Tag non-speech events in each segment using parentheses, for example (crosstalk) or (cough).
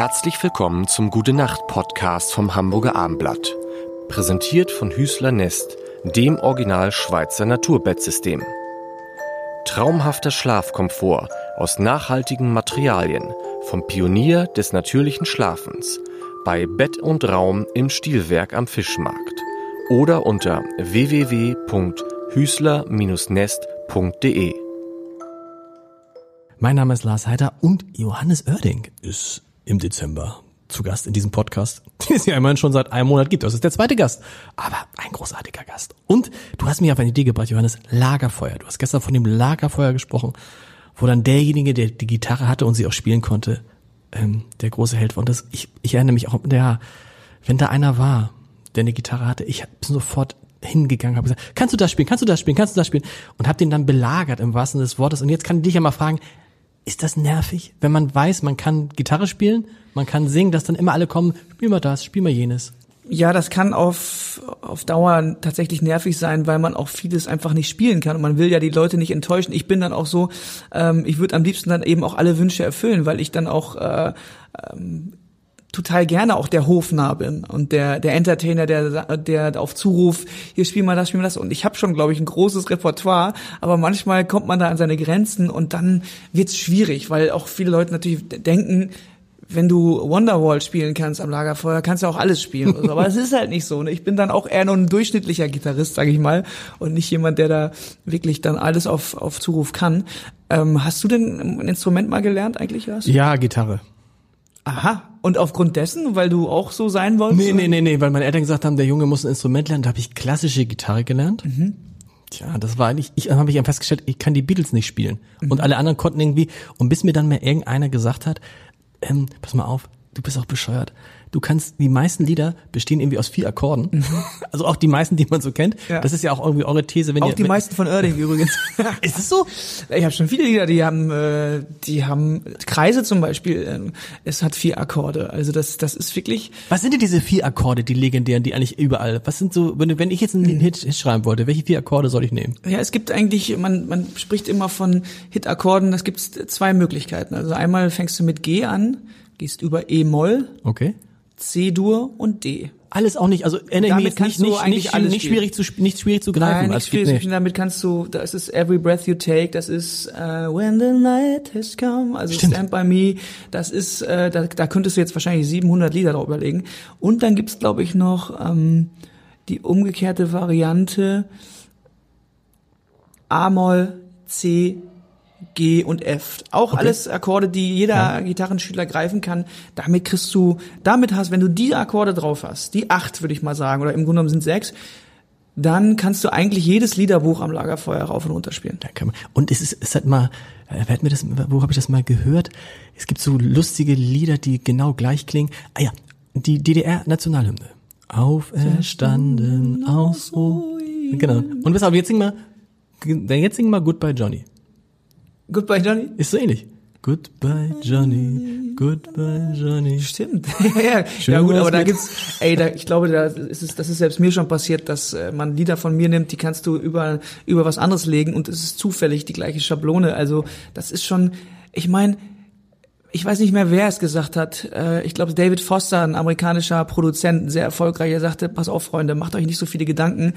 Herzlich willkommen zum Gute Nacht Podcast vom Hamburger Armblatt. Präsentiert von Hüßler Nest, dem Original Schweizer Naturbettsystem. Traumhafter Schlafkomfort aus nachhaltigen Materialien vom Pionier des natürlichen Schlafens bei Bett und Raum im Stilwerk am Fischmarkt oder unter www.hüßler-nest.de. Mein Name ist Lars Heider und Johannes Oerding ist im Dezember zu Gast in diesem Podcast, (laughs) den es ja immerhin schon seit einem Monat gibt. Das ist der zweite Gast, aber ein großartiger Gast. Und du hast mich auf eine Idee gebracht, Johannes, Lagerfeuer. Du hast gestern von dem Lagerfeuer gesprochen, wo dann derjenige, der die Gitarre hatte und sie auch spielen konnte, ähm, der große Held war. Und das, ich, ich erinnere mich auch, ja, wenn da einer war, der eine Gitarre hatte, ich bin sofort hingegangen, habe gesagt, kannst du das spielen, kannst du das spielen, kannst du das spielen? Und habe den dann belagert im wahrsten des Wortes. Und jetzt kann ich dich ja mal fragen, ist das nervig, wenn man weiß, man kann Gitarre spielen, man kann singen, dass dann immer alle kommen, spiel mal das, spiel mal jenes. Ja, das kann auf, auf Dauer tatsächlich nervig sein, weil man auch vieles einfach nicht spielen kann und man will ja die Leute nicht enttäuschen. Ich bin dann auch so, ähm, ich würde am liebsten dann eben auch alle Wünsche erfüllen, weil ich dann auch äh, ähm, total gerne auch der Hofnarr bin und der der Entertainer, der der auf Zuruf hier spiel mal das, spiel mal das und ich habe schon, glaube ich, ein großes Repertoire, aber manchmal kommt man da an seine Grenzen und dann wird's schwierig, weil auch viele Leute natürlich denken, wenn du Wonderwall spielen kannst am Lagerfeuer, kannst du auch alles spielen. So. Aber es ist halt nicht so. Ne? Ich bin dann auch eher nur ein durchschnittlicher Gitarrist, sage ich mal, und nicht jemand, der da wirklich dann alles auf, auf Zuruf kann. Ähm, hast du denn ein Instrument mal gelernt eigentlich, Lars? Ja, Gitarre. Aha. Und aufgrund dessen, weil du auch so sein wolltest? Nee, nee, nee, nee, weil meine Eltern gesagt haben, der Junge muss ein Instrument lernen, da habe ich klassische Gitarre gelernt. Mhm. Tja, das war eigentlich, ich habe ich festgestellt, ich kann die Beatles nicht spielen. Mhm. Und alle anderen konnten irgendwie, und bis mir dann mal irgendeiner gesagt hat, ähm, pass mal auf, du bist auch bescheuert. Du kannst, die meisten Lieder bestehen irgendwie aus vier Akkorden. Mhm. (laughs) Also auch die meisten, die man so kennt. Ja. Das ist ja auch irgendwie eure These. Wenn auch ihr, die meisten von Oerding übrigens. (laughs) ist es so? Ich habe schon viele Lieder, die haben, äh, die haben Kreise zum Beispiel. Äh, es hat vier Akkorde. Also das, das ist wirklich. Was sind denn diese vier Akkorde, die legendären, die eigentlich überall? Was sind so, wenn, wenn ich jetzt einen Hit, Hit schreiben wollte, welche vier Akkorde soll ich nehmen? Ja, es gibt eigentlich, man, man spricht immer von Hit-Akkorden. Das gibt zwei Möglichkeiten. Also einmal fängst du mit G an, gehst über E-Moll. Okay C-Dur und D. Alles auch nicht, also mich jetzt nicht, nicht, nicht, alles nicht schwierig zu nicht schwierig zu greifen. Nein, nicht schwierig spielen, damit kannst du, das ist Every Breath You Take, das ist uh, When the Night Has Come, also Stimmt. Stand By Me, das ist, äh, da, da könntest du jetzt wahrscheinlich 700 Lieder drauf überlegen. Und dann gibt's glaube ich noch ähm, die umgekehrte Variante A-Moll, C, G und F. Auch okay. alles Akkorde, die jeder ja. Gitarrenschüler greifen kann. Damit kriegst du, damit hast, wenn du diese Akkorde drauf hast, die acht würde ich mal sagen, oder im Grunde genommen sind sechs, dann kannst du eigentlich jedes Liederbuch am Lagerfeuer rauf und runter spielen. Und es ist, es hat mal, äh, wer hat mir das, wo habe ich das mal gehört? Es gibt so lustige Lieder, die genau gleich klingen. Ah ja, die DDR-Nationalhymne. Auferstanden aus Ruin. Genau. Und weshalb, jetzt sing mal, jetzt sing mal Goodbye Johnny. Goodbye Johnny? Ist so ähnlich. Goodbye Johnny, Goodbye Johnny. Stimmt. (laughs) ja, ja gut, aber da gibt's, ey, da, ich glaube, da ist es, das ist selbst mir schon passiert, dass äh, man Lieder von mir nimmt, die kannst du über über was anderes legen und es ist zufällig die gleiche Schablone. Also das ist schon, ich meine, ich weiß nicht mehr, wer es gesagt hat. Äh, ich glaube, David Foster, ein amerikanischer Produzent, sehr erfolgreich, er sagte, pass auf, Freunde, macht euch nicht so viele Gedanken.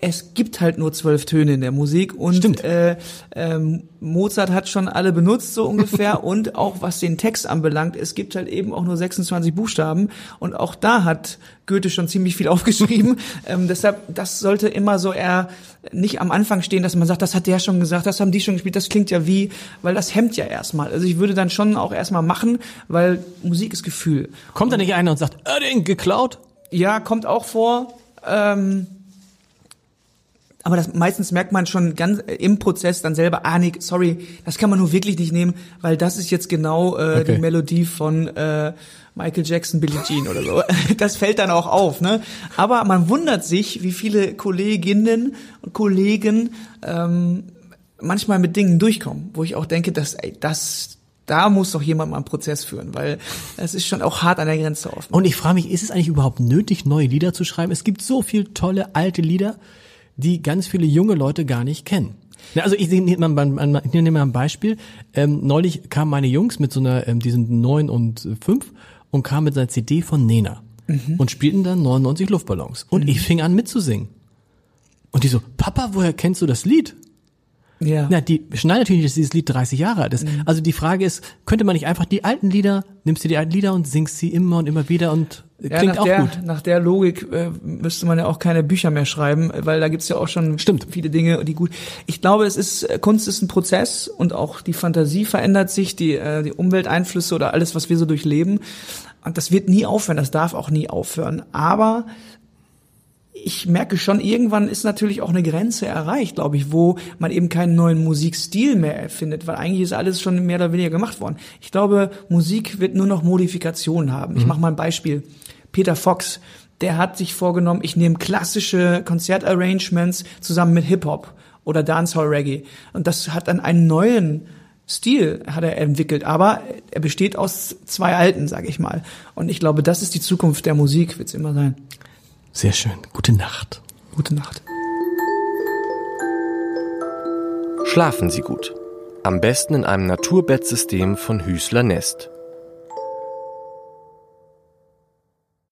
Es gibt halt nur zwölf Töne in der Musik und. Äh, ähm, Mozart hat schon alle benutzt, so ungefähr. (laughs) und auch was den Text anbelangt, es gibt halt eben auch nur 26 Buchstaben und auch da hat Goethe schon ziemlich viel (laughs) aufgeschrieben. ähm, deshalb, das sollte immer so eher nicht am Anfang stehen, dass man sagt, das hat der schon gesagt, das haben die schon gespielt, das klingt ja wie, weil das hemmt ja erstmal. Also ich würde dann schon auch erstmal machen, weil Musik ist Gefühl. Kommt da nicht einer und sagt, Oerding geklaut? Ja, kommt auch vor. Ähm, aber das meistens merkt man schon ganz im Prozess dann selber, ah nee, sorry, das kann man nur wirklich nicht nehmen, weil das ist jetzt genau äh, okay. die Melodie von äh, Michael Jackson, Billie Jean oder so. (laughs) Das fällt dann auch auf, ne? Aber man wundert sich, wie viele Kolleginnen und Kollegen ähm, manchmal mit Dingen durchkommen, wo ich auch denke, dass ey, das da muss doch jemand mal einen Prozess führen, weil es ist schon auch hart an der Grenze offen. Und ich frage mich, ist es eigentlich überhaupt nötig, neue Lieder zu schreiben? Es gibt so viel tolle alte Lieder, die ganz viele junge Leute gar nicht kennen. Also ich nehme mal, ich nehme mal ein Beispiel. Ähm, neulich kamen meine Jungs mit so einer, ähm, die sind neun und fünf und kam mit seiner CD von Nena und spielten dann 99 Luftballons. Und ich fing an mitzusingen. Und die so, Papa, woher kennst du das Lied? Ja. Na, die schneiden natürlich, nicht, dass dieses Lied 30 Jahre alt ist. Also die Frage ist, könnte man nicht einfach die alten Lieder, nimmst du die alten Lieder und singst sie immer und immer wieder und Ja, klingt auch der, gut. Nach der Logik äh, müsste man ja auch keine Bücher mehr schreiben, weil da gibt's ja auch schon Stimmt. viele Dinge, die gut. Ich glaube, es ist äh, Kunst ist ein Prozess und auch die Fantasie verändert sich, die äh, die Umwelteinflüsse oder alles, was wir so durchleben. Und das wird nie aufhören, das darf auch nie aufhören. Aber ich merke schon, irgendwann ist natürlich auch eine Grenze erreicht, glaube ich, wo man eben keinen neuen Musikstil mehr erfindet, weil eigentlich ist alles schon mehr oder weniger gemacht worden. Ich glaube, Musik wird nur noch Modifikationen haben. Ich mache mal ein Beispiel. Peter Fox, der hat sich vorgenommen, ich nehme klassische Konzertarrangements zusammen mit Hip-Hop oder Dancehall Reggae. Und das hat dann einen neuen Stil hat er entwickelt, aber er besteht aus zwei alten, sage ich mal. Und ich glaube, das ist die Zukunft der Musik, wird's immer sein. Sehr schön. Gute Nacht. Gute Nacht. Schlafen Sie gut. Am besten in einem Naturbettsystem von Hüßler Nest.